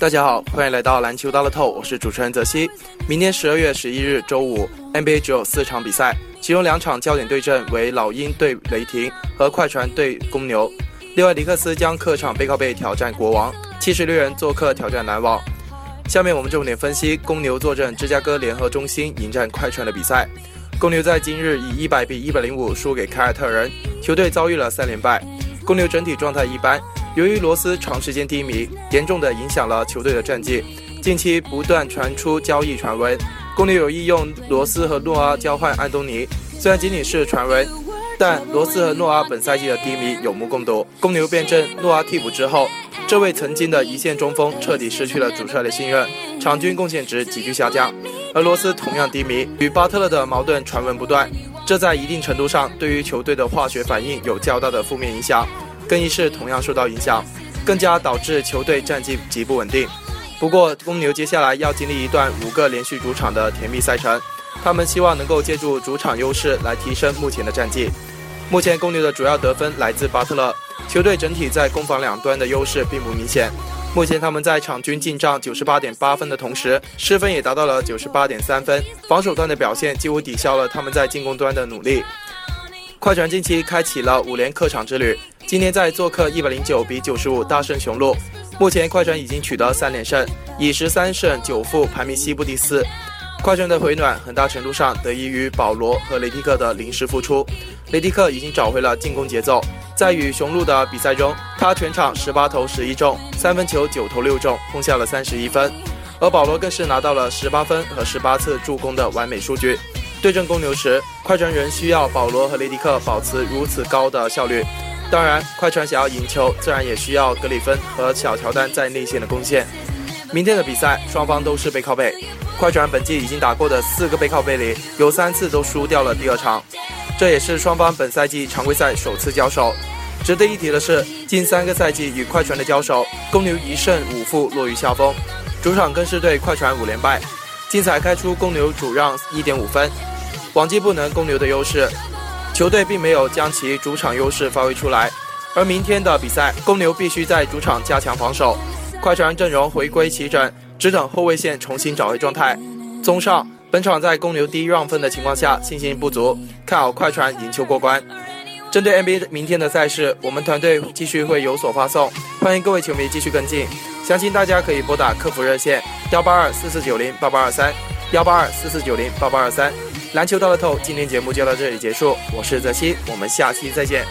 大家好，欢迎来到篮球大乐透，我是主持人泽西。明天十二月十一日周五，NBA 只有四场比赛，其中两场焦点对阵为老鹰对雷霆和快船对公牛。另外，尼克斯将客场背靠背挑战国王，七十六人做客挑战篮网。下面我们重点分析公牛坐镇芝加哥联合中心迎战快船的比赛。公牛在今日以一百比一百零五输给凯尔特人，球队遭遇了三连败。公牛整体状态一般。由于罗斯长时间低迷，严重的影响了球队的战绩。近期不断传出交易传闻，公牛有意用罗斯和诺阿交换安东尼。虽然仅仅是传闻，但罗斯和诺阿本赛季的低迷有目共睹。公牛变阵诺阿替补之后，这位曾经的一线中锋彻底失去了主帅的信任，场均贡献值急剧下降。而罗斯同样低迷，与巴特勒的矛盾传闻不断，这在一定程度上对于球队的化学反应有较大的负面影响。更衣室同样受到影响，更加导致球队战绩极不稳定。不过，公牛接下来要经历一段五个连续主场的甜蜜赛程，他们希望能够借助主场优势来提升目前的战绩。目前，公牛的主要得分来自巴特勒，球队整体在攻防两端的优势并不明显。目前，他们在场均进账九十八点八分的同时，失分也达到了九十八点三分，防守端的表现几乎抵消了他们在进攻端的努力。快船近期开启了五连客场之旅。今天在做客一百零九比九十五大胜雄鹿，目前快船已经取得三连胜，以十三胜九负排名西部第四。快船的回暖很大程度上得益于保罗和雷迪克的临时复出。雷迪克已经找回了进攻节奏，在与雄鹿的比赛中，他全场十八投十一中，三分球九投六中，轰下了三十一分。而保罗更是拿到了十八分和十八次助攻的完美数据。对阵公牛时，快船仍需要保罗和雷迪克保持如此高的效率。当然，快船想要赢球，自然也需要格里芬和小乔丹在内线的贡献。明天的比赛，双方都是背靠背。快船本季已经打过的四个背靠背里，有三次都输掉了第二场，这也是双方本赛季常规赛首次交手。值得一提的是，近三个赛季与快船的交手，公牛一胜五负，落于下风。主场更是对快船五连败。竞彩开出公牛主让一点五分，往绩不能公牛的优势。球队并没有将其主场优势发挥出来，而明天的比赛，公牛必须在主场加强防守。快船阵容回归齐整，只等后卫线重新找回状态。综上，本场在公牛低让分的情况下，信心不足，看好快船赢球过关。针对 NBA 明天的赛事，我们团队继续会有所发送，欢迎各位球迷继续跟进。相信大家可以拨打客服热线幺八二四四九零八八二三幺八二四四九零八八二三。篮球到了头，今天节目就到这里结束。我是泽西，我们下期再见。